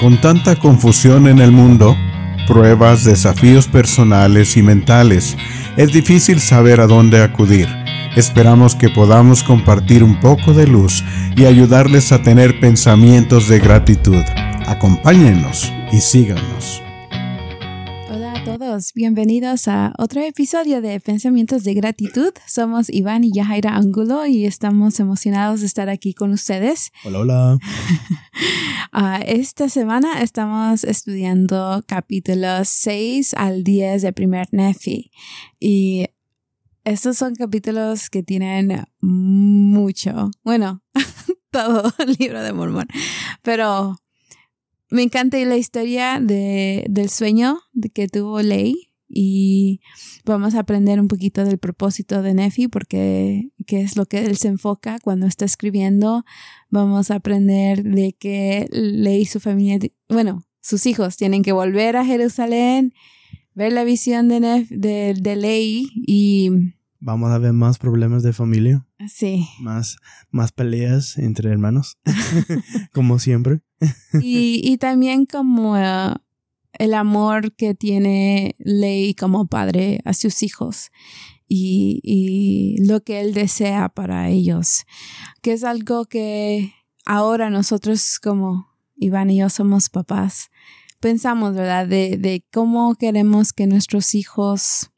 Con tanta confusión en el mundo, pruebas, desafíos personales y mentales, es difícil saber a dónde acudir. Esperamos que podamos compartir un poco de luz y ayudarles a tener pensamientos de gratitud. Acompáñenos y síganos. Todos, bienvenidos a otro episodio de Pensamientos de Gratitud. Somos Iván y Yahaira Angulo y estamos emocionados de estar aquí con ustedes. Hola, hola. Uh, esta semana estamos estudiando capítulos 6 al 10 de primer Nefi y estos son capítulos que tienen mucho, bueno, todo el libro de Mormón, pero me encanta la historia de, del sueño que tuvo Ley y vamos a aprender un poquito del propósito de Nefi porque qué es lo que él se enfoca cuando está escribiendo. Vamos a aprender de que Ley y su familia, bueno, sus hijos tienen que volver a Jerusalén, ver la visión de, Nef, de, de Ley y Vamos a ver más problemas de familia. Sí. Más, más peleas entre hermanos, como siempre. y, y también como uh, el amor que tiene Ley como padre a sus hijos y, y lo que él desea para ellos, que es algo que ahora nosotros como Iván y yo somos papás, pensamos, ¿verdad? De, de cómo queremos que nuestros hijos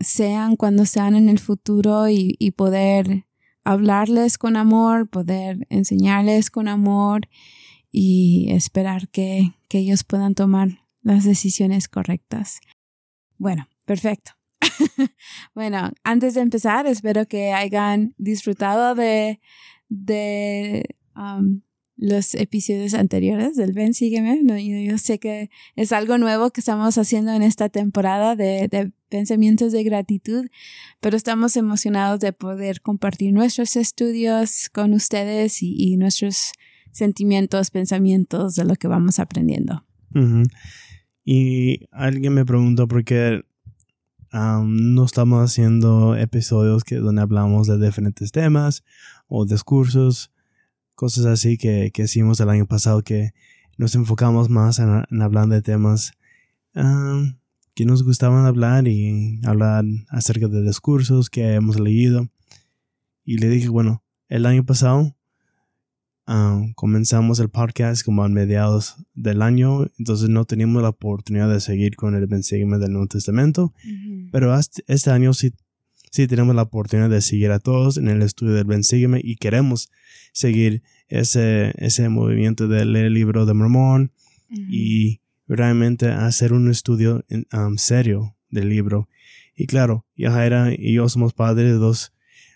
sean cuando sean en el futuro y, poder hablarles con amor, poder enseñarles con amor y esperar que, que ellos puedan tomar las decisiones correctas. Bueno, perfecto. bueno, antes de empezar, espero que hayan disfrutado de, de um, los episodios anteriores del Ven, sígueme. Yo, yo, sé que es algo nuevo que estamos haciendo en esta temporada de, de, pensamientos de gratitud, pero estamos emocionados de poder compartir nuestros estudios con ustedes y, nuestros sentimientos, pensamientos de lo que vamos aprendiendo. Y alguien me preguntó por qué um, no estamos haciendo episodios que, donde hablamos de diferentes temas o discursos cosas así que, que hicimos el año pasado que nos enfocamos más en, en hablar de temas que nos gustaban hablar y hablar acerca de discursos que hemos leído. Y le dije, bueno, el año pasado um, comenzamos el podcast como a mediados del año, entonces no teníamos la oportunidad de seguir con el Bensígueme del Nuevo Testamento, uh -huh. pero este año sí sí tenemos la oportunidad de seguir a todos en el estudio del Bensígueme y queremos seguir ese, ese movimiento de leer el libro de Mormón uh -huh. y realmente hacer un estudio um, serio del libro. Y claro, Yajaira y yo somos padres de dos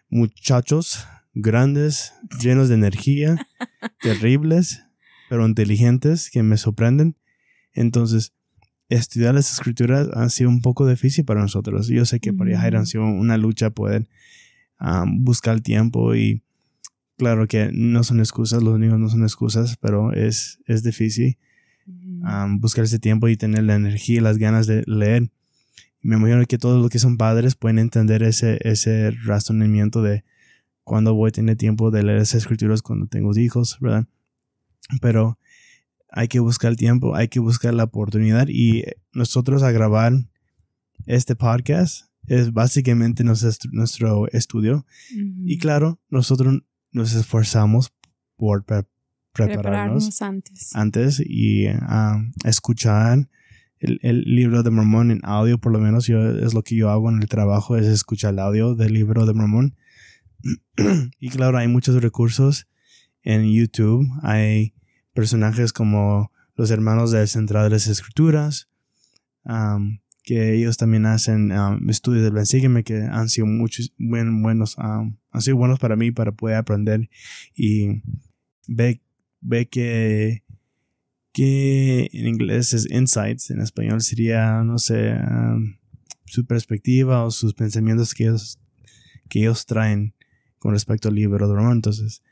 muchachos grandes, llenos de energía, terribles, pero inteligentes, que me sorprenden. Entonces, estudiar las escrituras ha sido un poco difícil para nosotros. Yo sé que para Yajaira ha sido una lucha poder um, buscar el tiempo y claro que no son excusas, los niños no son excusas, pero es, es difícil um, buscar ese tiempo y tener la energía y las ganas de leer. Me imagino que todos los que son padres pueden entender ese, ese razonamiento de cuando voy a tener tiempo de leer esas escrituras cuando tengo hijos, ¿verdad? Pero hay que buscar el tiempo, hay que buscar la oportunidad y nosotros a grabar este podcast es básicamente nuestro, estudio uh -huh. y claro, nosotros nos esforzamos por pre prepararnos, prepararnos, antes. antes y um, escuchar el, el, libro de Mormón en audio, por lo menos yo, es lo que yo hago en el trabajo, es escuchar el audio del libro de Mormón. y claro, hay muchos recursos en YouTube, hay personajes como los hermanos de Central de las Escrituras, um, que ellos también hacen um, estudios del Bensígueme que han sido muchos buen, buenos, um, han sido buenos para mí para poder aprender y ve, ve que, que en inglés es insights, en español sería, no sé, su perspectiva o sus pensamientos que ellos, que ellos traen con respecto al libro de Román. Entonces,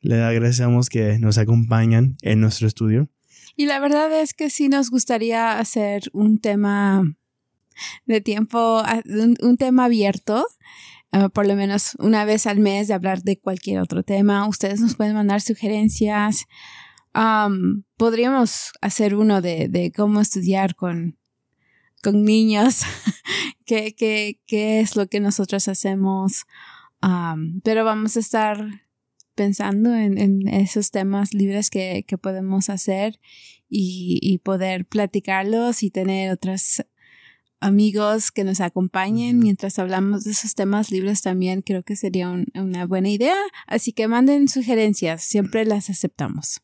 le agradecemos que nos acompañan en nuestro estudio. Y la verdad es que sí nos gustaría hacer un tema de tiempo, un, un tema abierto, uh, por lo menos una vez al mes de hablar de cualquier otro tema. Ustedes nos pueden mandar sugerencias. Um, podríamos hacer uno de, de cómo estudiar con, con niños, qué, qué, qué es lo que nosotros hacemos, um, pero vamos a estar pensando en, en esos temas libres que, que podemos hacer y, y, poder platicarlos y tener otros amigos que nos acompañen mientras hablamos de esos temas libres también creo que sería un, una buena idea. Así que manden sugerencias siempre las aceptamos.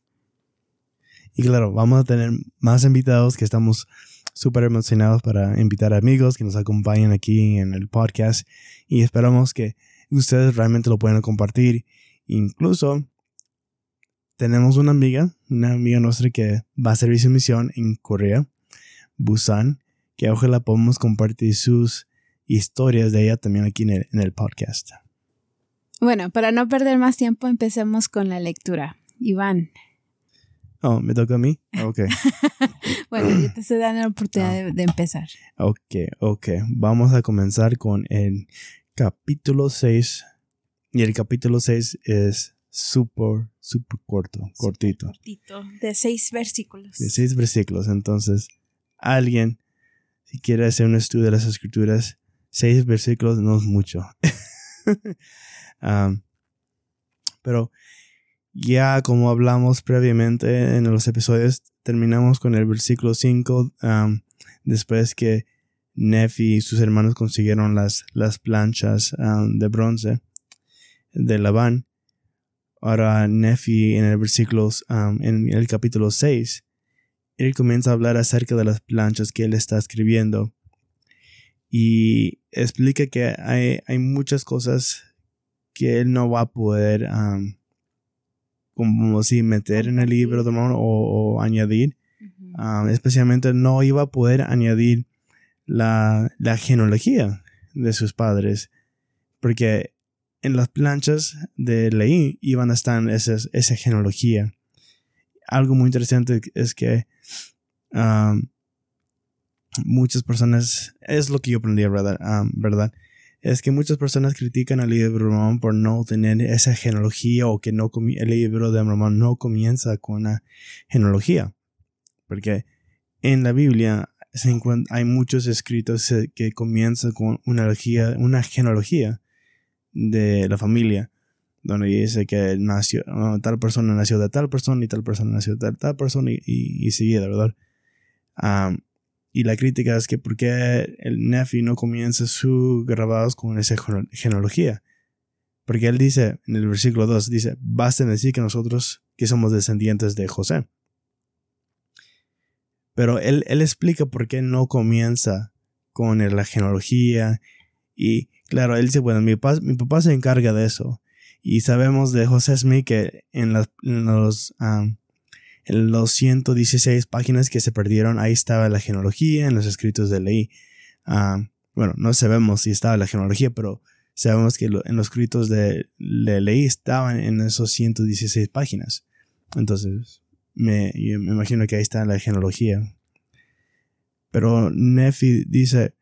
Y claro, vamos a tener más invitados que estamos súper emocionados para invitar amigos que nos acompañen aquí en el podcast. Y esperamos que ustedes realmente lo puedan compartir. Incluso tenemos una amiga, una amiga nuestra que va a servir su misión en Corea, Busan, que ojalá podamos compartir sus historias de ella también aquí en el, en el podcast. Bueno, para no perder más tiempo, empecemos con la lectura. Iván, Oh, ¿me toca a mí? Ok. bueno, yo te estoy dando la oportunidad de, empezar. Ok, ok. Vamos a comenzar con el capítulo 6. Y el capítulo 6 es súper, súper corto, cortito. Cortito, de seis versículos. De seis versículos. Entonces, alguien, si quiere hacer un estudio de las escrituras, seis versículos no es mucho. pero ya como hablamos previamente en los episodios, terminamos con el versículo 5, después que Nefi y sus hermanos consiguieron las, las planchas de bronce de Labán. Ahora Nefi en el versículo, en el capítulo 6, él comienza a hablar acerca de las planchas que él está escribiendo y explica que hay, hay muchas cosas que él no va a poder como si meter en el libro de o, añadir. Especialmente no iba a poder añadir la, la, genealogía de sus padres. Porque en las planchas de ley iban a estar esas, esa genealogía. Algo muy interesante es que muchas personas, es lo que yo aprendí, ¿verdad? ¿verdad? es que muchas personas critican al libro de Mormón por no tener esa genealogía o que no el libro de Mormón no comienza con una genealogía. Porque en la Biblia hay muchos escritos que comienzan con una, genealogía de la familia, donde dice que nació, tal persona nació de tal persona y tal persona nació de tal, persona y, y, y ¿verdad? Y la crítica es que por qué el Nefi no comienza sus grabados con esa genealogía. Porque él dice, en el versículo 2, dice, basta decir que nosotros que somos descendientes de José. Pero él, él explica por qué no comienza con la genealogía. Y claro, él dice, bueno, mi papá, mi papá se encarga de eso. Y sabemos de José Smith que en, los en los 116 páginas que se perdieron, ahí estaba la genealogía en los escritos de ley. Ah, bueno, no sabemos si estaba la genealogía, pero sabemos que en los escritos de, ley estaban en esos 116 páginas. Entonces, me, me imagino que ahí está la genealogía. Pero Nefi dice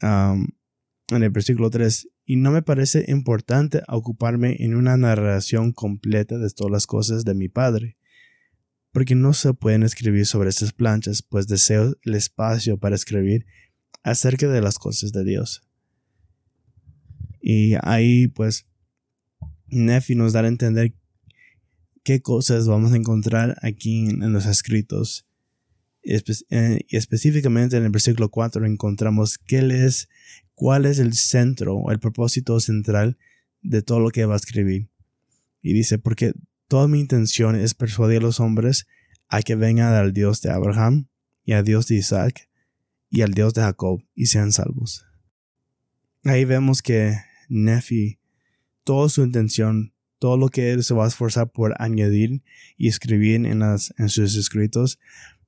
en el versículo 3, y no me parece importante ocuparme en una narración completa de todas las cosas de mi padre porque no se pueden escribir sobre estas planchas, pues deseo el espacio para escribir acerca de las cosas de Dios. Y ahí pues Nefi nos da a entender qué cosas vamos a encontrar aquí en, los escritos. Eh, y específicamente en el versículo 4 encontramos qué es, cuál es el centro el propósito central de todo lo que va a escribir. Y dice, porque Toda mi intención es persuadir a los hombres a que vengan al Dios de Abraham y al Dios de Isaac y al Dios de Jacob y sean salvos. Ahí vemos que Nefi, toda su intención, todo lo que él se va a esforzar por añadir y escribir en, en sus escritos,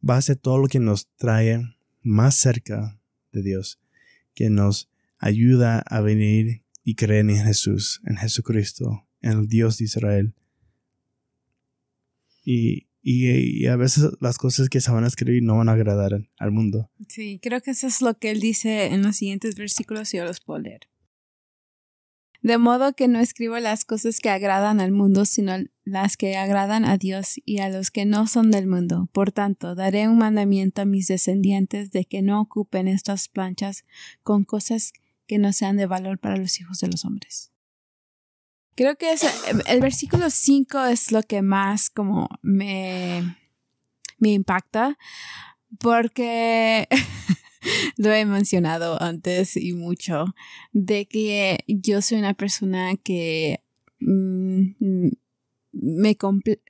va a ser todo lo que nos trae más cerca de Dios, que nos ayuda a venir y creer en Jesús, en Jesucristo, en el Dios de Israel. Y, y, a veces las cosas que se van a escribir no van a agradar al mundo. Sí, creo que eso es lo que él dice en los siguientes versículos y yo los puedo leer. De modo que no escribo las cosas que agradan al mundo, sino las que agradan a Dios y a los que no son del mundo. Por tanto, daré un mandamiento a mis descendientes de que no ocupen estas planchas con cosas que no sean de valor para los hijos de los hombres. Creo que el versículo 5 es lo que más como me, me impacta porque lo he mencionado antes y mucho, de que yo soy una persona que mm, me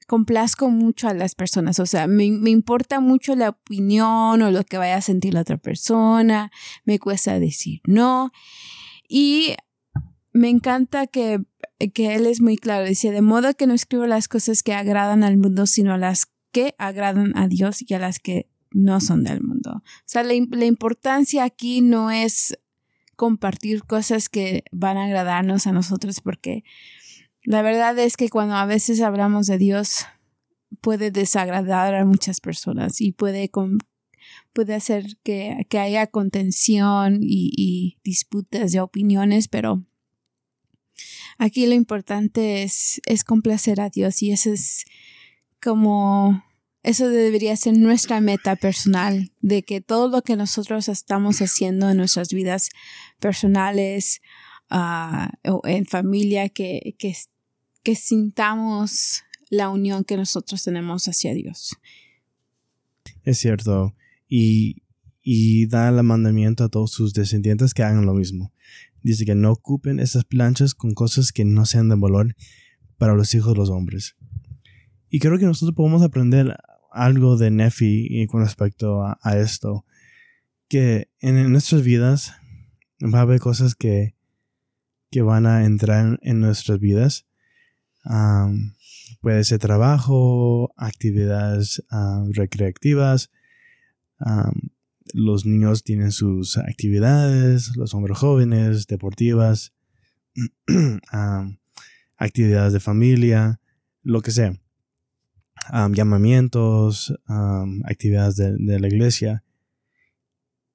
complazco mucho a las personas, o sea, me, me, importa mucho la opinión o lo que vaya a sentir la otra persona, me cuesta decir no y me encanta que que él es muy claro. Dice, de modo que no escribo las cosas que agradan al mundo, sino las que agradan a Dios y a las que no son del mundo. O sea, la, la importancia aquí no es compartir cosas que van a agradarnos a nosotros, porque la verdad es que cuando a veces hablamos de Dios, puede desagradar a muchas personas y puede, puede hacer que, que haya contención y, y disputas de opiniones, pero Aquí lo importante es, es complacer a Dios y eso es como, eso debería ser nuestra meta personal, de que todo lo que nosotros estamos haciendo en nuestras vidas personales uh, o en familia, que, que, que sintamos la unión que nosotros tenemos hacia Dios. Es cierto. Y, y da el mandamiento a todos sus descendientes que hagan lo mismo. Dice que no ocupen esas planchas con cosas que no sean de valor para los hijos de los hombres. Y creo que nosotros podemos aprender algo de Nefi con respecto a, esto. Que en, nuestras vidas va a haber cosas que, que van a entrar en, nuestras vidas. puede ser trabajo, actividades recreativas, los niños tienen sus actividades, los hombres jóvenes, deportivas, actividades de familia, lo que sea. llamamientos, actividades de, la iglesia.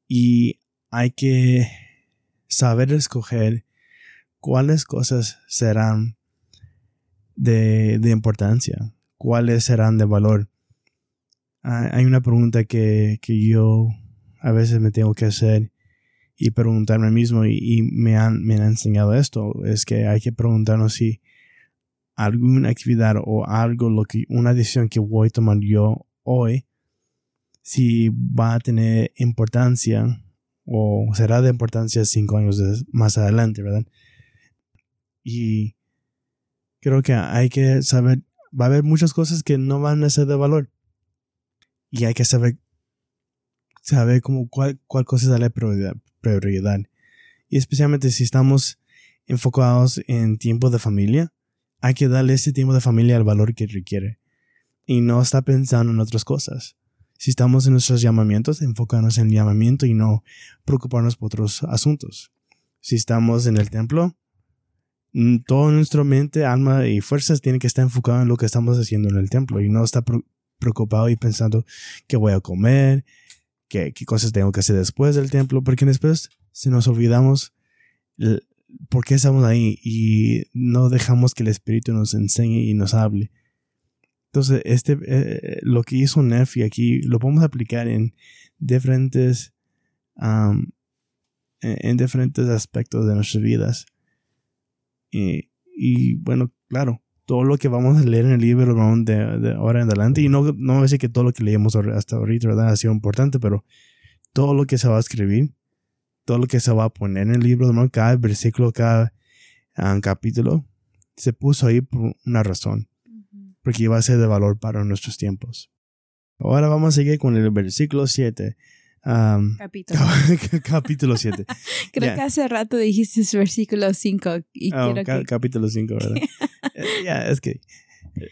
Y hay que saber escoger cuáles cosas serán de, de importancia, cuáles serán de valor. hay una pregunta que, que yo a veces me tengo que hacer y preguntarme mismo y, me, han, me han enseñado esto, es que hay que preguntarnos si alguna actividad o algo, lo que, una decisión que voy a tomar yo hoy, si va a tener importancia o será de importancia cinco años más adelante, ¿verdad? Y creo que hay que saber, va a haber muchas cosas que no van a ser de valor. Y hay que saber saber como cuál, cuál cosa la prioridad, prioridad. Y especialmente si estamos enfocados en tiempo de familia, hay que darle ese tiempo de familia el valor que requiere. Y no estar pensando en otras cosas. Si estamos en nuestros llamamientos, enfocarnos en el llamamiento y no preocuparnos por otros asuntos. Si estamos en el templo, mm, todo nuestra mente, alma y fuerzas tienen que estar enfocado en lo que estamos haciendo en el templo y no estar preocupado y pensando qué voy a comer, qué, cosas tengo que hacer después del templo, porque después si nos olvidamos por qué estamos ahí y no dejamos que el Espíritu nos enseñe y nos hable. Entonces, este, eh, lo que hizo Nefi aquí lo podemos aplicar en diferentes, en, diferentes aspectos de nuestras vidas. Y bueno, claro, todo lo que vamos a leer en el libro de, de ahora en adelante, y no, no voy a decir que todo lo que leemos hasta ahorita ¿verdad? ha sido importante, pero todo lo que se va a escribir, todo lo que se va a poner en el libro, ¿no? cada versículo, cada ah, capítulo, se puso ahí por una razón, porque iba a ser de valor para nuestros tiempos. Ahora vamos a seguir con el versículo 7 capítulo. capítulo 7. Creo que hace rato dijiste versículo 5. Y oh, Capítulo 5, ¿verdad? Eh, ya, es que.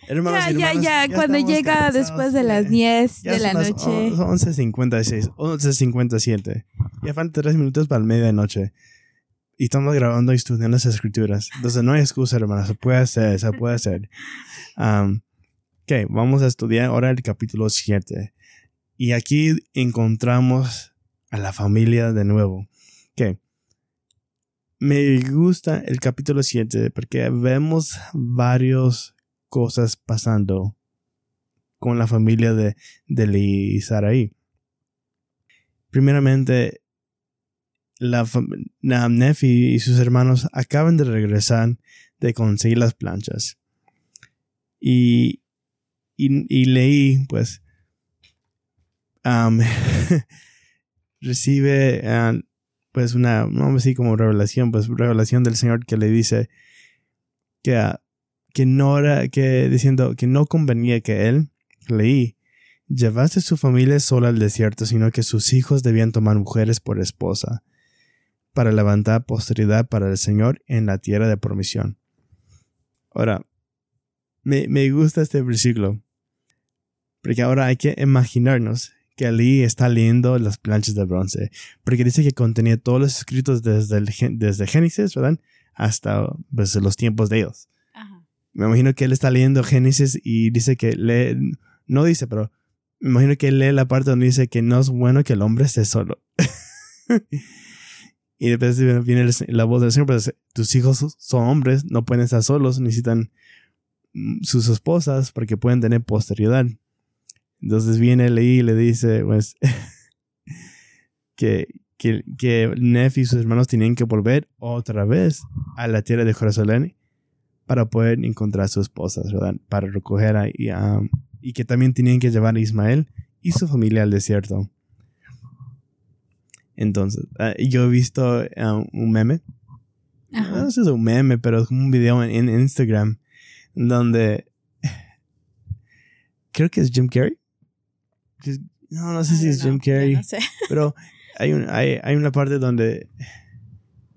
Hermanos ya, ya, ya, cuando llega después de las 10 de la noche. 11.56, 11.57. Ya faltan 3 minutos para el medianoche. Y estamos grabando y estudiando las escrituras. Entonces no hay excusa, hermanos. Se puede hacer, se puede hacer. ok, vamos a estudiar ahora el capítulo 7. Y aquí encontramos a la familia de nuevo. Que me gusta el capítulo 7 porque vemos varios cosas pasando con la familia de, de Lee y. Primeramente, la, Nefi y sus hermanos acaban de regresar de conseguir las planchas. Y, y, leí, pues, recibe, pues, una, vamos a decir como revelación, pues, revelación del Señor que le dice que, ah, que no era, que diciendo que no convenía que él, leí, llevase su familia sola al desierto, sino que sus hijos debían tomar mujeres por esposa, para levantar posteridad para el Señor en la tierra de promisión. Ahora, me, me gusta este versículo, porque ahora hay que imaginarnos que Ali está leyendo las planchas de bronce, porque dice que contenía todos los escritos desde, el, desde Génesis, ¿verdad? Hasta pues, los tiempos de ellos. Me imagino que él está leyendo Génesis y dice que lee, no dice, pero me imagino que él lee la parte donde dice que no es bueno que el hombre esté solo. y después viene la voz del Señor, pues tus hijos son hombres, no pueden estar solos, necesitan mm, sus esposas porque pueden tener posteridad. Entonces viene Leí y le dice, pues, que, que, que Nef y sus hermanos tenían que volver otra vez a la tierra de Jerusalén para poder encontrar a su esposa, ¿verdad? Para recoger a, y que también tenían que llevar a Ismael y su familia al desierto. Entonces, ah, yo he visto ah, un meme. No sé si es un meme, pero es un video en, Instagram donde creo que es Jim Carrey. No, no sé si es Jim Carrey. Pero hay, un, hay, hay una parte donde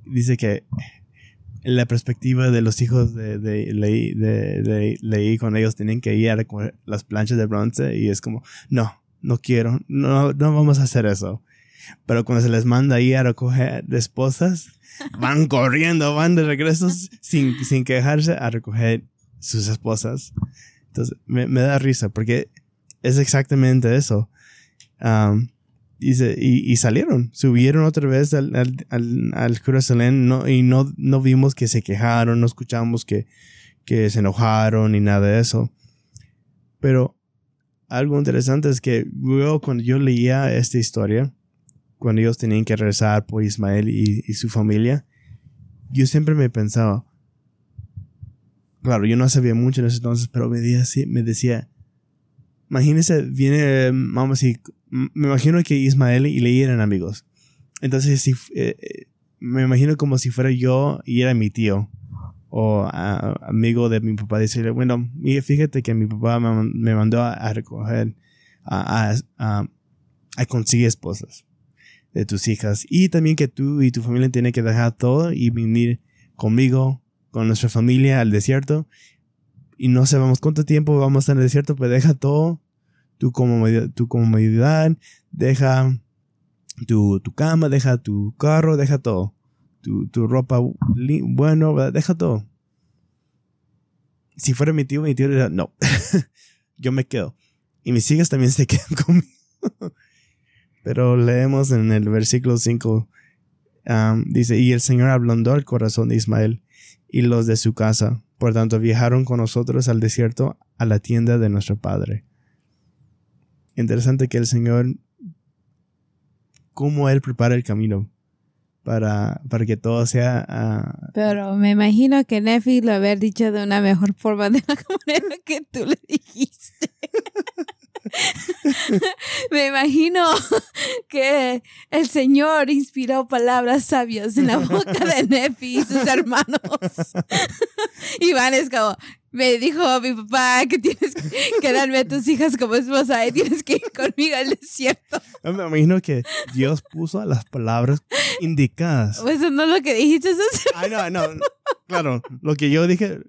dice que la perspectiva de los hijos de, de, Leí, de, con ellos tienen que ir a recoger las planchas de bronce y es como, no, no quiero, no, no vamos a hacer eso. Pero cuando se les manda ahí a recoger esposas, van corriendo, van de regreso sin, sin quejarse a recoger sus esposas. Entonces me, me da risa porque es exactamente eso. y, y, salieron, subieron otra vez al, al, al, Jerusalén no, y no, no vimos que se quejaron, no escuchamos que, que se enojaron ni nada de eso. Pero algo interesante es que luego cuando yo leía esta historia, cuando ellos tenían que rezar por Ismael y, y, su familia, yo siempre me pensaba, claro, yo no sabía mucho en ese entonces, pero me decía, me decía imagínese, viene, vamos me imagino que Ismael y Leí eran amigos. Entonces, si, eh, eh, me imagino como si fuera yo y era mi tío o amigo de mi papá, decirle, bueno, fíjate que mi papá me, mandó a, recoger, a, a, a, conseguir esposas de tus hijas y también que tú y tu familia tienen que dejar todo y venir conmigo, con nuestra familia al desierto y no sabemos cuánto tiempo vamos a estar en el desierto, pues deja todo, tu, comodidad, tu comodidad deja tu, tu, cama, deja tu carro, deja todo. Tu, tu ropa, bueno, deja todo. Si fuera mi tío, mi tío diría, no, yo me quedo. Y mis hijas también se quedan conmigo. Pero leemos en el versículo 5, dice, y el Señor ablandó el corazón de Ismael y los de su casa por tanto, viajaron con nosotros al desierto a la tienda de nuestro Padre. Interesante que el Señor, cómo Él prepara el camino para, para que todo sea... Ah, Pero me imagino que Nefi lo haber dicho de una mejor forma de la manera que tú le dijiste. Me imagino que el Señor inspiró palabras sabias en la boca de Nefi y sus hermanos. Iván es como, me dijo mi papá que tienes que darme a tus hijas como esposa y tienes que ir conmigo al desierto. Me imagino que Dios puso las palabras indicadas. Pues eso no es lo que dijiste. Eso Ay, no, no. Claro, lo que yo dije,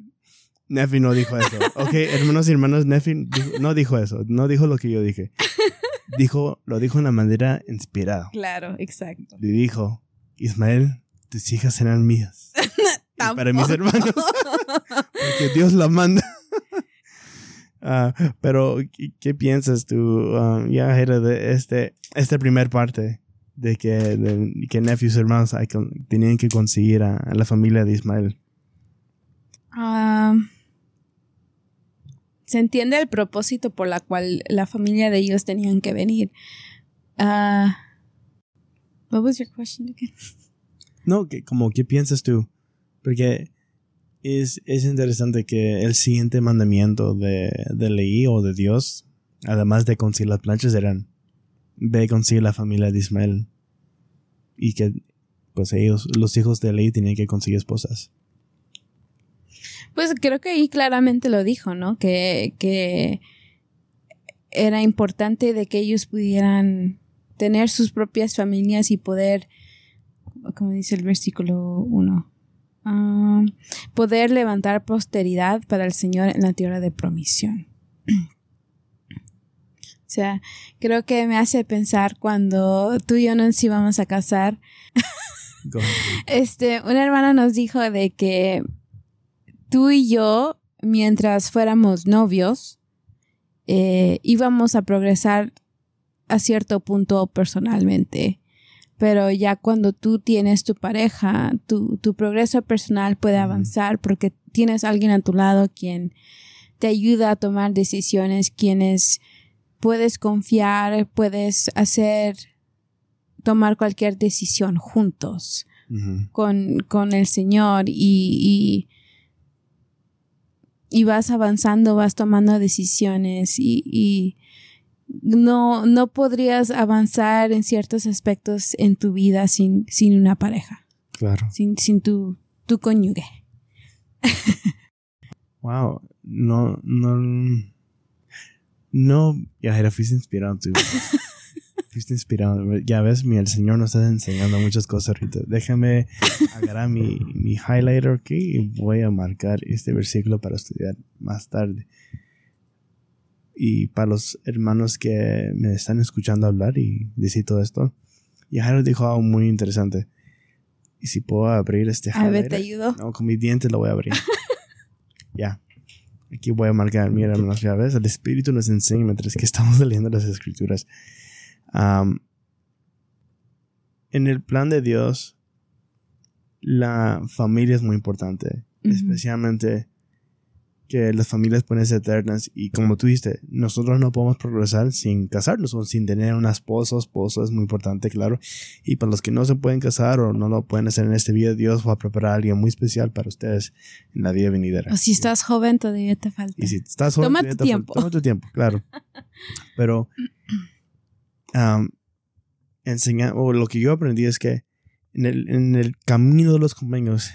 Nefi no dijo eso. Ok, hermanos y hermanas, Nefi no dijo eso. No dijo lo que yo dije. Dijo, lo dijo de una manera inspirada. Claro, exacto. Le dijo, Ismael, tus hijas serán mías. para mis hermanos. Porque Dios la manda. Ah, pero, ¿qué, piensas tú, um, ya era de este, esta primera parte de que, de, que Nefi y hermanos tenían que conseguir a, la familia de Ismael? Ah... se entiende el propósito por la cual la familia de ellos tenían que venir. Ah, what was your question again? No, que, como, ¿qué piensas tú? Porque es, es interesante que el siguiente mandamiento de, de Leí o de Dios, además de conseguir las planchas, eran ve conseguir la familia de Ismael. Y que pues ellos, los hijos de Leí tenían que conseguir esposas. Pues creo que ahí claramente lo dijo, ¿no? Que, que era importante de que ellos pudieran tener sus propias familias y poder, como dice el versículo 1, ah, poder levantar posteridad para el Señor en la tierra de promisión. O sea, creo que me hace pensar cuando tú y yo nos íbamos a casar. este, una hermana nos dijo de que tú y yo, mientras fuéramos novios, eh, íbamos a progresar a cierto punto personalmente. Pero ya cuando tú tienes tu pareja, tu, tu progreso personal puede avanzar porque tienes alguien a tu lado quien te ayuda a tomar decisiones, quienes puedes confiar, puedes hacer, tomar cualquier decisión juntos con, con, el Señor y, y, vas avanzando, vas tomando decisiones y, y no, no podrías avanzar en ciertos aspectos en tu vida sin, sin una pareja. Claro. Sin, sin tu, tu cónyuge. wow. No, no. No, ya era, fuiste inspirado tú. Fuiste inspirado. Ya ves, mi, el Señor nos está enseñando muchas cosas ahorita. Déjame agarrar mi, mi highlighter aquí y voy a marcar este versículo para estudiar más tarde y para los hermanos que me están escuchando hablar y decir todo esto, Jairo dijo algo muy interesante. Y si puedo abrir este A ver, te ayudo. No, con mis dientes lo voy a abrir. ya. Aquí voy a marcar, mira, hermanos, ya ves, el Espíritu nos enseña mientras que estamos leyendo las Escrituras. En el plan de Dios, la familia es muy importante, especialmente que las familias pueden ser eternas y como tú dijiste, nosotros no podemos progresar sin casarnos o sin tener una esposa o esposo, es muy importante, claro. Y para los que no se pueden casar o no lo pueden hacer en este vida, Dios va a preparar a alguien muy especial para ustedes en la vida venidera. O si estás joven, todavía te falta. Y si estás joven, toma tu tiempo. toma tu tiempo, claro. Pero enseñar, o lo que yo aprendí es que en el, en el camino de los convenios,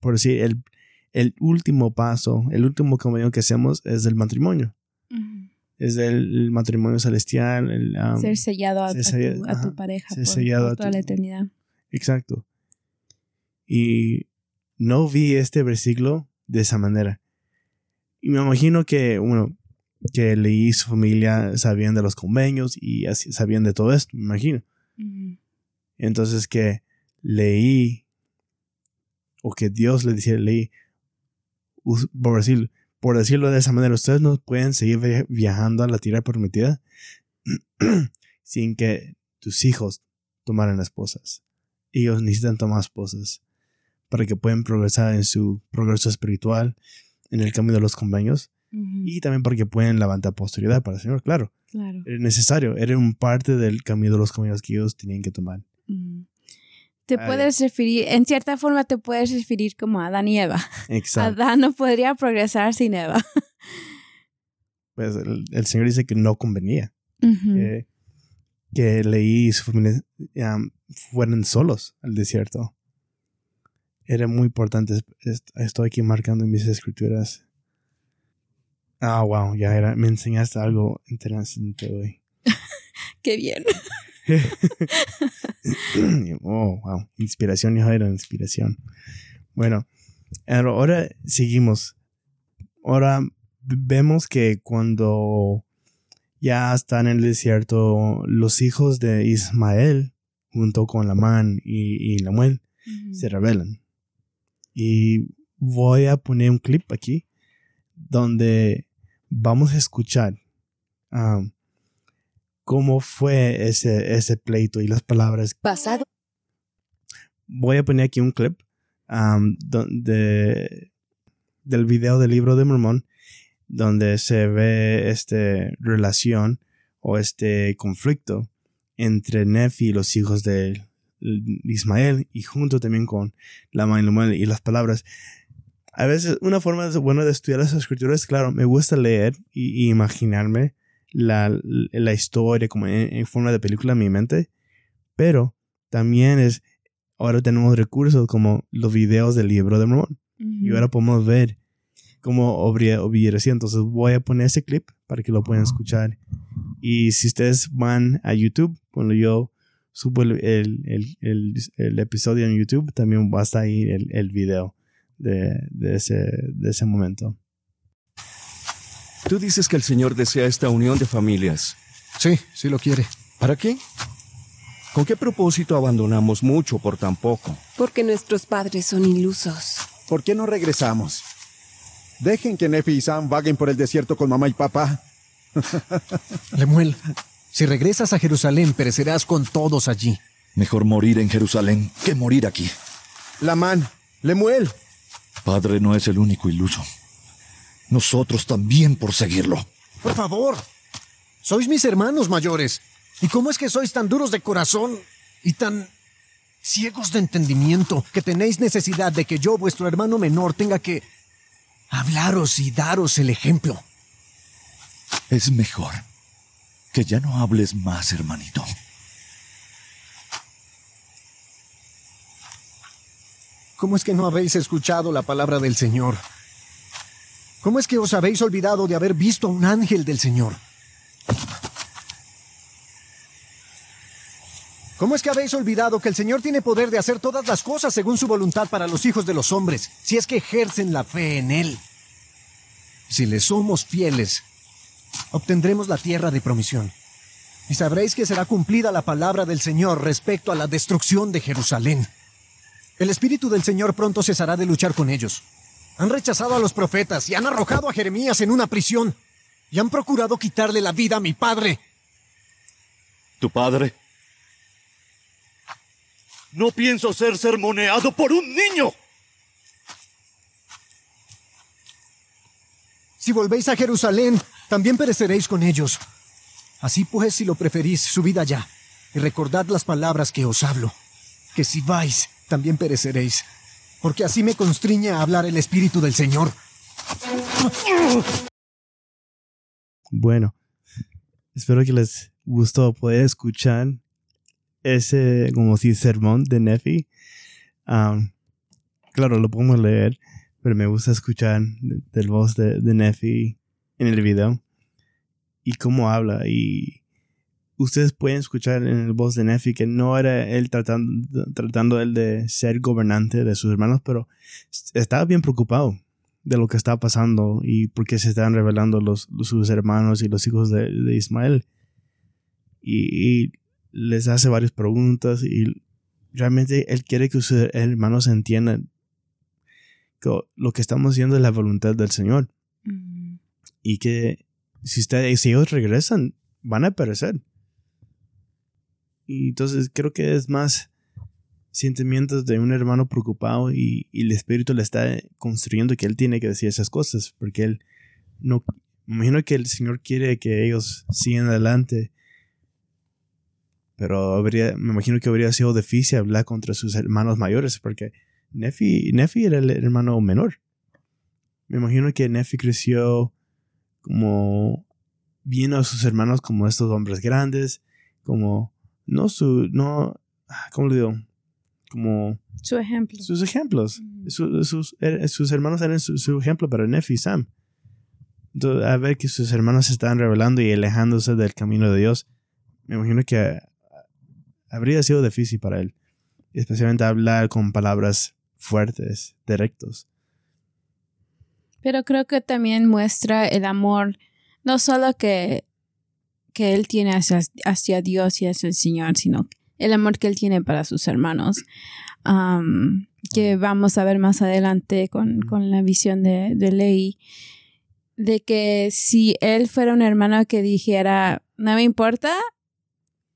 por decir, el el último paso, el último camino que hacemos es el matrimonio. Es el, matrimonio celestial. El, ser sellado a, tu, pareja por, sellado toda la eternidad. Exacto. Y no vi este versículo de esa manera. Y me imagino que, bueno, que leí su familia, sabían de los convenios y así, sabían de todo esto, me imagino. Entonces que leí, o que Dios le decía, leí, por, decir, por decirlo de esa manera, ustedes no pueden seguir viajando a la tierra prometida sin que tus hijos tomaran esposas. Ellos necesitan tomar esposas para que puedan progresar en su progreso espiritual, en el camino de los convenios, y también para que puedan levantar posteridad para el Señor, claro. Claro. Era necesario, era un parte del camino de los convenios que ellos tenían que tomar. Te puedes referir, en cierta forma te puedes referir como Adán y Eva. Exacto. Adán no podría progresar sin Eva. Pues el, Señor dice que no convenía. que, Leí y su familia fueran solos al desierto. Era muy importante. Estoy aquí marcando en mis escrituras. Ah, wow, ya era. Me enseñaste algo interesante hoy. Qué bien. oh, wow. Inspiración, hijo era inspiración. Bueno, ahora seguimos. Ahora vemos que cuando ya están en el desierto, los hijos de Ismael, junto con Lamán y, y Lamuel, se rebelan. Y voy a poner un clip aquí donde vamos a escuchar um, cómo fue ese, ese pleito y las palabras. Pasado. Voy a poner aquí un clip um, donde, del video del libro de Mormón donde se ve esta relación o este conflicto entre Nefi y los hijos de Ismael y junto también con la mano y las palabras. A veces una forma buena de estudiar las escrituras, claro, me gusta leer y, imaginarme la, la, historia como en, forma de película en mi mente, pero también es, ahora tenemos recursos como los videos del libro de Mormón y ahora podemos ver cómo obedecía. Entonces voy a poner ese clip para que lo puedan escuchar. Y si ustedes van a YouTube, cuando yo subo el, el, el, el episodio en YouTube, también va a estar ahí el, video de, de, ese, de ese momento. Tú dices que el Señor desea esta unión de familias. Sí, sí lo quiere. ¿Para qué? ¿Con qué propósito abandonamos mucho por tan poco? Porque nuestros padres son ilusos. ¿Por qué no regresamos? Dejen que Nefi y Sam vaguen por el desierto con mamá y papá. Lemuel, si regresas a Jerusalén, perecerás con todos allí. Mejor morir en Jerusalén que morir aquí. Lamán, Lemuel. Padre no es el único iluso. Nosotros también por seguirlo. Por favor. Sois mis hermanos mayores. ¿Y cómo es que sois tan duros de corazón y tan ciegos de entendimiento que tenéis necesidad de que yo, vuestro hermano menor, tenga que hablaros y daros el ejemplo. Es mejor que ya no hables más, hermanito. ¿Cómo es que no habéis escuchado la palabra del Señor? ¿Cómo es que os habéis olvidado de haber visto a un ángel del Señor? ¿Cómo es que habéis olvidado que el Señor tiene poder de hacer todas las cosas según su voluntad para los hijos de los hombres, si es que ejercen la fe en Él? Si le somos fieles, obtendremos la tierra de promisión. Y sabréis que será cumplida la palabra del Señor respecto a la destrucción de Jerusalén. El Espíritu del Señor pronto cesará de luchar con ellos. Han rechazado a los profetas y han arrojado a Jeremías en una prisión. Y han procurado quitarle la vida a mi padre. ¿Tu padre? No pienso ser sermoneado por un niño. Si volvéis a Jerusalén, también pereceréis con ellos. Así pues, si lo preferís, subid allá y recordad las palabras que os hablo, que si vais, también pereceréis, porque así me constriñe a hablar el Espíritu del Señor. Bueno, espero que les gustó poder escuchar ese, como si sermón de Nefi. claro, lo podemos leer, pero me gusta escuchar del voz de, de Nefi en el video y cómo habla. Y ustedes pueden escuchar en el voz de Nefi que no era él tratando, tratando él de ser gobernante de sus hermanos, pero estaba bien preocupado de lo que estaba pasando y por qué se estaban revelando los, sus hermanos y los hijos de, de Ismael. Y, y, les hace varias preguntas y realmente él quiere que sus hermanos entiendan que lo que estamos haciendo es la voluntad del Señor. Y que si, ustedes, si ellos regresan, van a perecer. Y entonces creo que es más sentimientos de un hermano preocupado y, el espíritu le está construyendo que él tiene que decir esas cosas porque él no me imagino que el Señor quiere que ellos sigan adelante pero habría, me imagino que habría sido difícil hablar contra sus hermanos mayores, porque Nefi, Nefi era el hermano menor. Me imagino que Nefi creció como viendo a sus hermanos como estos hombres grandes, como no su, no, ¿cómo le digo? Como su ejemplo. Sus ejemplos. sus, er, sus, hermanos eran su, ejemplo para Nefi y Sam. Entonces, a ver que sus hermanos se estaban revelando y alejándose del camino de Dios, me imagino que habría sido difícil para él, especialmente hablar con palabras fuertes, directos. Pero creo que también muestra el amor, no solo que, que él tiene hacia, hacia Dios y hacia el Señor, sino el amor que él tiene para sus hermanos, que vamos a ver más adelante con, con la visión de, de Ley, de que si él fuera un hermano que dijera, no me importa,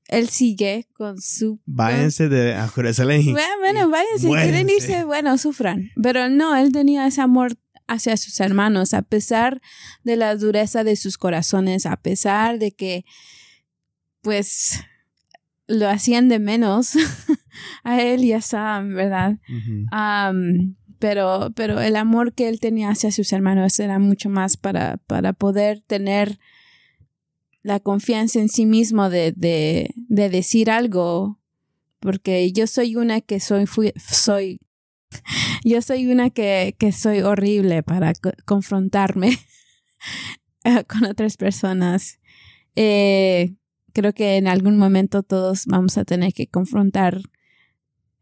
él sigue con su... Váyanse de Jerusalén. Bueno, bueno váyanse, quieren irse, bueno, sufran. Pero no, él tenía ese amor hacia sus hermanos, a pesar de la dureza de sus corazones, a pesar de que, pues, lo hacían de menos a él y a Sam, ¿verdad? Pero, pero el amor que él tenía hacia sus hermanos era mucho más para, para poder tener la confianza en sí mismo de, de, de decir algo, porque yo soy una que soy, fui- soy, yo soy una que, que soy horrible para co- confrontarme con otras personas. Eh, creo que en algún momento todos vamos a tener que confrontar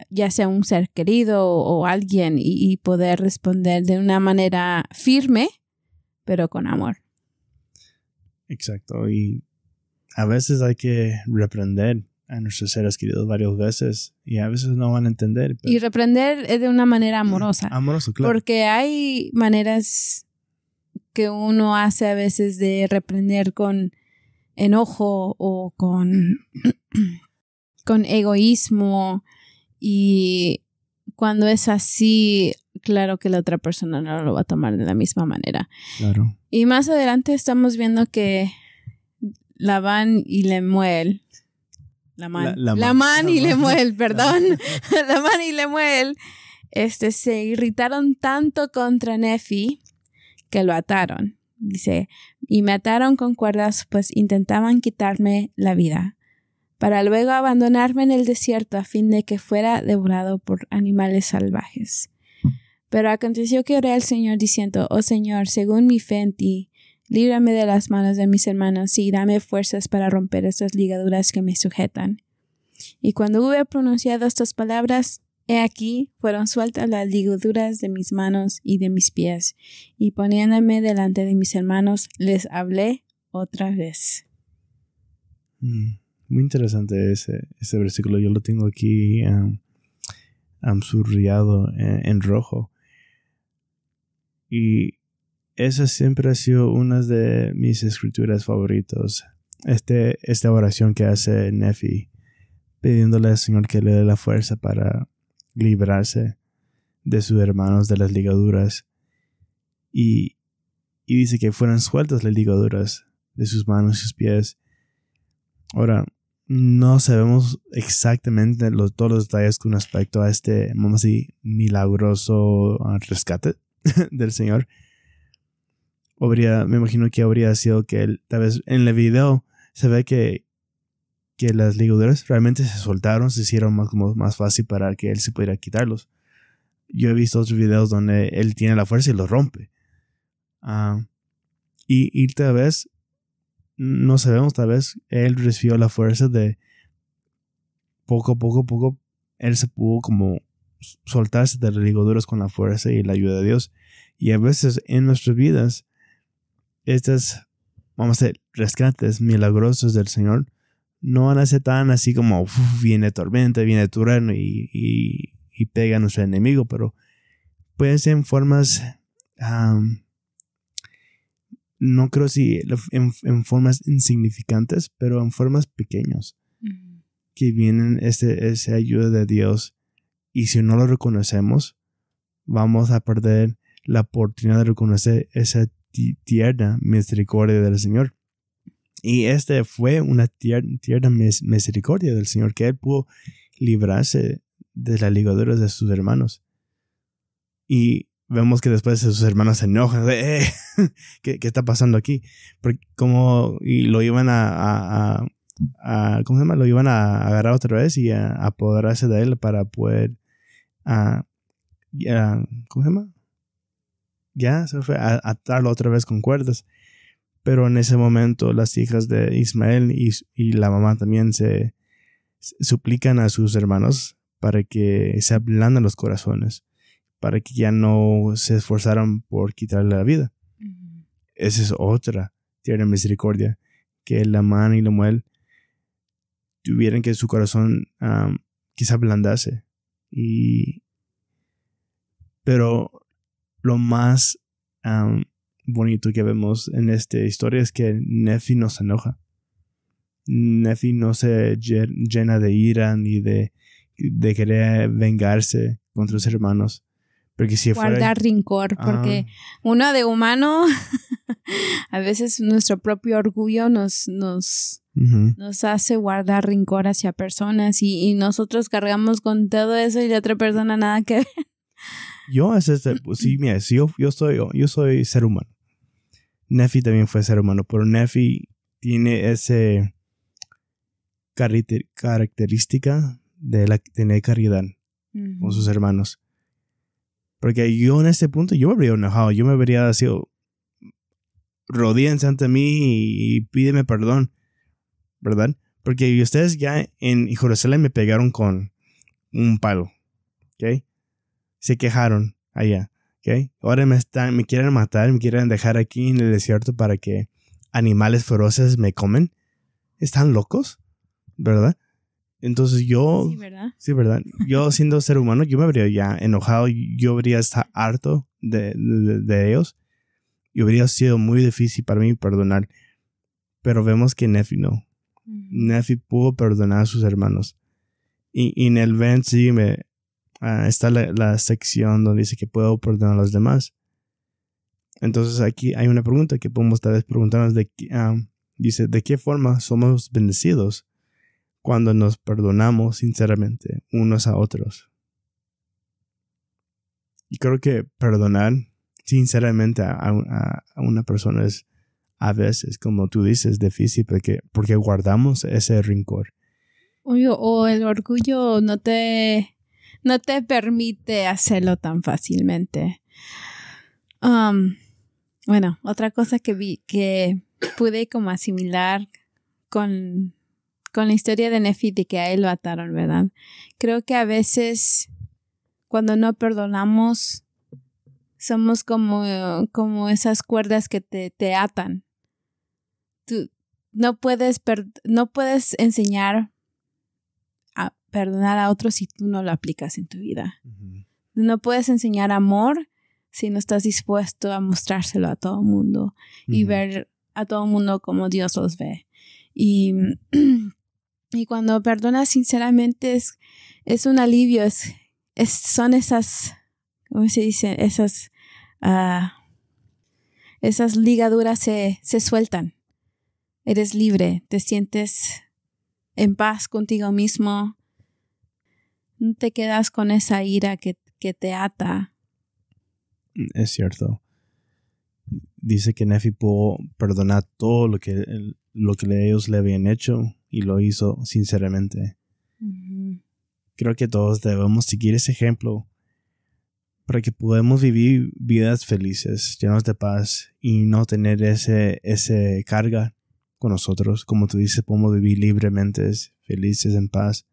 ya sea un ser querido o, o alguien y, y poder responder de una manera firme, pero con amor. Exacto. Y a veces hay que reprender a nuestros seres queridos varias veces y a veces no van a entender. pero- Y reprender es de una manera amorosa. Amoroso, claro. Porque hay maneras que uno hace a veces de reprender con enojo o con, con egoísmo y cuando es así, claro que la otra persona no lo va a tomar de la misma manera. Claro. Y más adelante estamos viendo que Labán y Lemuel, Lamán, La- Lamán. Lamán y Lamán. Lemuel, perdón, Lamán y Lemuel, este, se irritaron tanto contra Nefi que lo ataron. Dice, y me ataron con cuerdas, pues intentaban quitarme la vida, para luego abandonarme en el desierto a fin de que fuera devorado por animales salvajes. Pero aconteció que oré al Señor diciendo, Oh Señor, según mi fe en ti, líbrame de las manos de mis hermanos y dame fuerzas para romper estas ligaduras que me sujetan. Y cuando hube pronunciado estas palabras, he aquí fueron sueltas las ligaduras de mis manos y de mis pies, y poniéndome delante de mis hermanos, les hablé otra vez. Mm, Muy interesante ese, ese versículo. Yo lo tengo aquí um, en, en rojo. Y esa siempre ha sido una de mis escrituras favoritas. Este, esta oración que hace Nefi, pidiéndole al Señor que le dé la fuerza para librarse de sus hermanos de las ligaduras. Y, y dice que fueran sueltas las ligaduras de sus manos y sus pies. Ahora, no sabemos exactamente los, todos los detalles con respecto a este, vamos a decir, milagroso rescate del Señor. Habría, me imagino que habría sido que él, tal vez en el video se ve que, que las ligaduras realmente se soltaron, se hicieron más, como más fácil para que él se pudiera quitarlos. Yo he visto otros videos donde él tiene la fuerza y los rompe. Ah, y, y tal vez no sabemos, tal vez él recibió la fuerza de poco a poco, poco, él se pudo como soltarse de las ligaduras con la fuerza y la ayuda de Dios. Y a veces en nuestras vidas, estas, vamos a decir, rescates milagrosos del Señor no van a ser tan así como "Uf, viene tormenta, viene trueno y, y, y pega a nuestro enemigo, pero pueden ser en formas no creo si en, en formas insignificantes, pero en formas pequeñas que vienen ese, esa ayuda de Dios. Y si no lo reconocemos, vamos a perder la oportunidad de reconocer esa tierna misericordia del Señor. Y este fue una tier- tierna mis- misericordia del Señor, que Él pudo librarse de las ligaduras de sus hermanos. Y vemos que después sus hermanos se enojan. de, "Eh, ¿qué, qué está pasando aquí? Como y lo iban a, ¿cómo se llama? Lo iban a agarrar otra vez y a, apoderarse de él para poder a, ya, ¿cómo se llama? Ya se fue a atarlo otra vez con cuerdas. Pero en ese momento las hijas de Ismael y, y la mamá también se, se suplican a sus hermanos para que se ablanden los corazones, para que ya no se esforzaran por quitarle la vida. Esa es otra tierna misericordia, que la mano y la muel tuvieran que su corazón um, quizá ablandase. Y, pero lo más um, bonito que vemos en esta historia es que Nefi no se enoja. Nefi no se lle- llena de ira ni de, de querer vengarse contra sus hermanos, Porque si fuera... guardar rincor, porque uno de humano, a veces nuestro propio orgullo nos, nos, nos hace guardar rincor hacia personas y, y nosotros cargamos con todo eso y la otra persona nada que ver. Yo es este, pues sí, mira, si yo, yo soy, yo soy ser humano. Nefi también fue ser humano, pero Nefi tiene ese caracter- característica de la, tener caridad con sus hermanos. Porque yo en ese punto, yo me habría enojado, yo me habría sido, rodíense ante mí y, pídeme perdón, ¿verdad? Porque ustedes ya en Jerusalén me pegaron con un palo, ¿ok? Se quejaron allá, ¿ok? Ahora me, están, me quieren matar, me quieren dejar aquí en el desierto para que animales feroces me comen. ¿Están locos? ¿Verdad? Entonces yo... Sí, ¿verdad? Sí, ¿verdad? Yo siendo ser humano, yo me habría ya enojado, yo habría estado harto de, de- de ellos y habría sido muy difícil para mí perdonar. Pero vemos que Nefi no. Nefi pudo perdonar a sus hermanos. Y, y en el ah, está la, sección donde dice que puedo perdonar a los demás. Entonces aquí hay una pregunta que podemos tal vez preguntarnos de qué, ah, dice, ¿de qué forma somos bendecidos cuando nos perdonamos sinceramente unos a otros? Y creo que perdonar sinceramente a, una persona es a veces, como tú dices, difícil porque, porque guardamos ese rincor. O el orgullo no te, no te permite hacerlo tan fácilmente. Um, bueno, otra cosa que vi, que pude como asimilar con, con la historia de Nefi que a él lo ataron, ¿verdad? Creo que a veces cuando no perdonamos somos como, como esas cuerdas que te, te atan. Tú no puedes, per- no puedes enseñar perdonar a otros si tú no lo aplicas en tu vida. No puedes enseñar amor si no estás dispuesto a mostrárselo a todo el mundo y ver a todo el mundo como Dios los ve. Y, y cuando perdonas sinceramente es, es un alivio, es, es- son esas, ¿cómo se dice? Esas, ah, esas ligaduras se, se sueltan. Eres libre, te sientes en paz contigo mismo. No te quedas con esa ira que, que te ata. Es cierto. Dice que Nefi pudo perdonar todo lo que, lo que ellos le habían hecho y lo hizo sinceramente. Creo que todos debemos seguir ese ejemplo para que podamos vivir vidas felices, llenas de paz y no tener ese, ese carga con nosotros. Como tú dices, podemos vivir libremente, felices, en paz.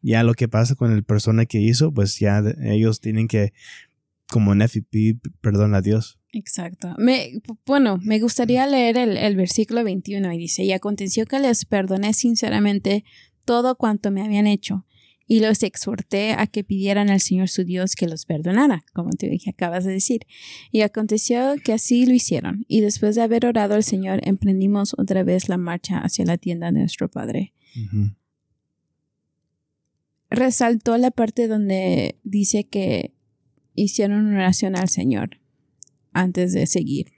Ya lo que pasa con el persona que hizo, pues ya ellos tienen que, como Nefi, pedir perdón a Dios. Exacto. Me, bueno, me gustaría leer el, el versículo 21 y dice, y aconteció que les perdoné sinceramente todo cuanto me habían hecho y los exhorté a que pidieran al Señor su Dios que los perdonara, como te dije, acabas de decir. Y aconteció que así lo hicieron, y después de haber orado al Señor, emprendimos otra vez la marcha hacia la tienda de nuestro Padre. Ujú. Resaltó la parte donde dice que hicieron una oración al Señor antes de seguir.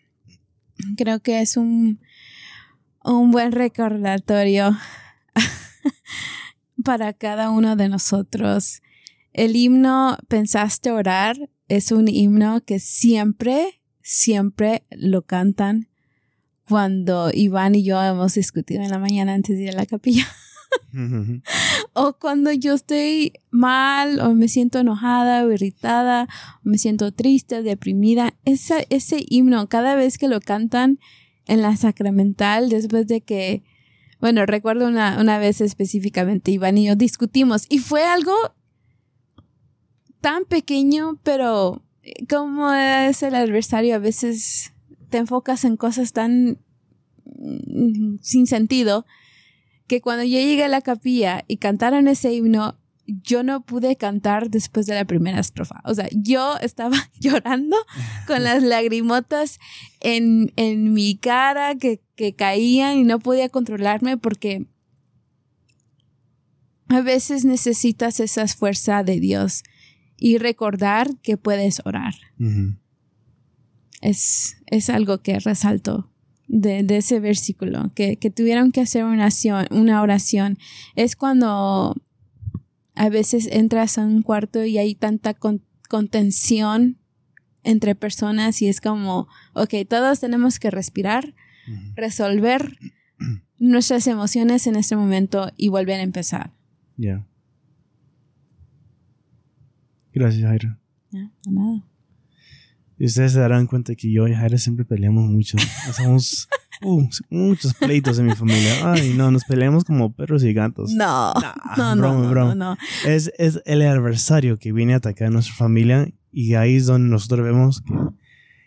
Creo que es un, un buen recordatorio para cada uno de nosotros. El himno Pensaste orar es un himno que siempre, siempre lo cantan cuando Iván y yo hemos discutido en la mañana antes de ir a la capilla. O cuando yo estoy mal o me siento enojada o irritada o me siento triste, deprimida, esa, ese himno, cada vez que lo cantan en la sacramental, después de que, bueno, recuerdo una, una vez específicamente, Iván y yo discutimos y fue algo tan pequeño, pero eh, como es el adversario, a veces te enfocas en cosas tan mm, sin sentido que cuando yo llegué a la capilla y cantaron ese himno, yo no pude cantar después de la primera estrofa. O sea, yo estaba llorando con las lagrimotas en, en mi cara que, que caían y no podía controlarme porque a veces necesitas esa fuerza de Dios. y recordar que puedes orar. Es, es algo que resaltó de, de ese versículo, que, que tuvieron que hacer una oración, una oración. Es cuando a veces entras a un cuarto y hay tanta con- contención entre personas y es como, ok, todos tenemos que respirar, resolver nuestras emociones en este momento y volver a empezar. Ya. Gracias, nada. Y ustedes se darán cuenta que yo y Jaira siempre peleamos mucho. Hacemos uh, muchos pleitos en mi familia. Ay, no, nos peleamos como perros y gatos. No, no, no, broma, no, broma. no, no. Es, es el adversario que viene a atacar a nuestra familia y ahí es donde nosotros vemos que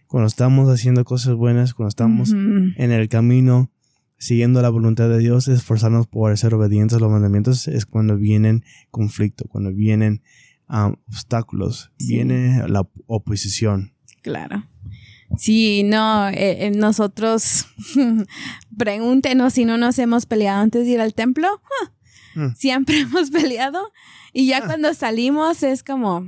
cuando estamos haciendo cosas buenas, cuando estamos en el camino siguiendo la voluntad de Dios, esforzarnos por ser obedientes a los mandamientos, es cuando vienen conflicto, cuando vienen ah, obstáculos, Sí. viene la oposición. Claro. Sí, no, eh, eh, nosotros pregúntenos si no nos hemos peleado antes de ir al templo. Ah, Mm. Siempre hemos peleado y ya cuando salimos es como,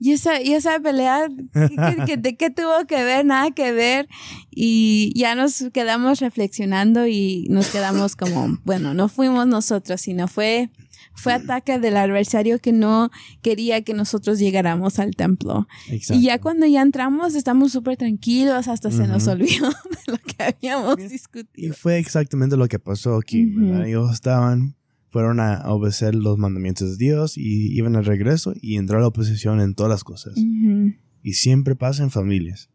¿y esa, y esa pelea ¿qué, qué- qué- de qué tuvo que ver? Nada que ver. Y ya nos quedamos reflexionando y nos quedamos como, bueno, no fuimos nosotros, sino fue, fue ataque del adversario que no quería que nosotros llegáramos al templo. Exacto. Y ya cuando ya entramos estamos súper tranquilos, hasta se nos olvidó de lo que habíamos Y discutido. fue exactamente lo que pasó aquí. ¿verdad? Ellos estaban, fueron a obedecer los mandamientos de Dios y iban al regreso y entró la oposición en todas las cosas. Y siempre pasa en familias.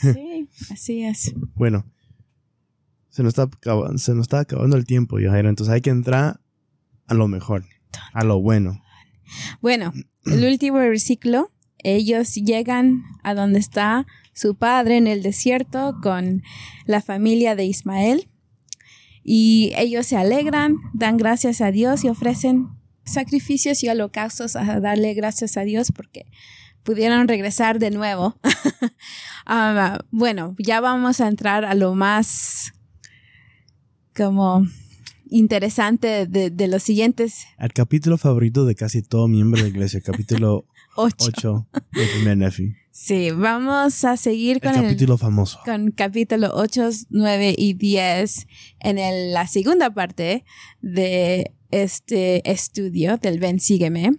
Sí, así es. Bueno, se nos está acabando, se nos está acabando el tiempo, Yajaira. Entonces hay que entrar a lo mejor, a lo bueno. Bueno, el último versículo, ellos llegan a donde está su padre en el desierto con la familia de Ismael y ellos se alegran, dan gracias a Dios y ofrecen sacrificios y holocaustos a darle gracias a Dios porque pudieron regresar de nuevo. Ah, bueno, ya vamos a entrar a lo más como interesante de, de los siguientes El capítulo favorito de casi todo miembro de la iglesia, capítulo ocho. 8 de primer Nefi. Sí, vamos a seguir El con el, capítulo famoso. con capítulo 8, 9 y 10 en el- la segunda parte de este estudio del Ven Sígueme.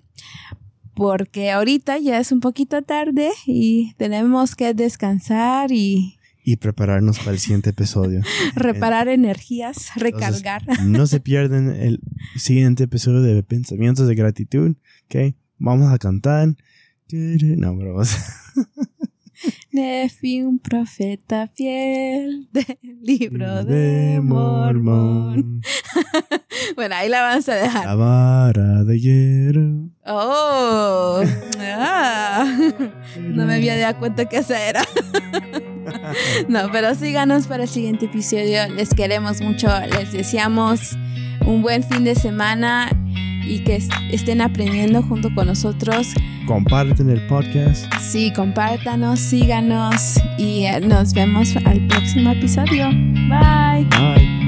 Porque ahorita ya es un poquito tarde y tenemos que descansar y Y prepararnos para el siguiente episodio. reparar energías, recargar. No se pierden el siguiente episodio de Pensamientos de Gratitud. ¿ok? Vamos a cantar. No, bromas. Nefi, un profeta fiel del libro de Mormón. Bueno, ahí la vamos a dejar. La vara de hierro. Oh, ah. no me había dado cuenta que esa era. No, pero síganos para el siguiente episodio. Les queremos mucho. Les deseamos un buen fin de semana y que est- estén aprendiendo junto con nosotros. Comparten el podcast. Sí, compártanos, síganos y eh, nos vemos al próximo episodio. Bye. Bye.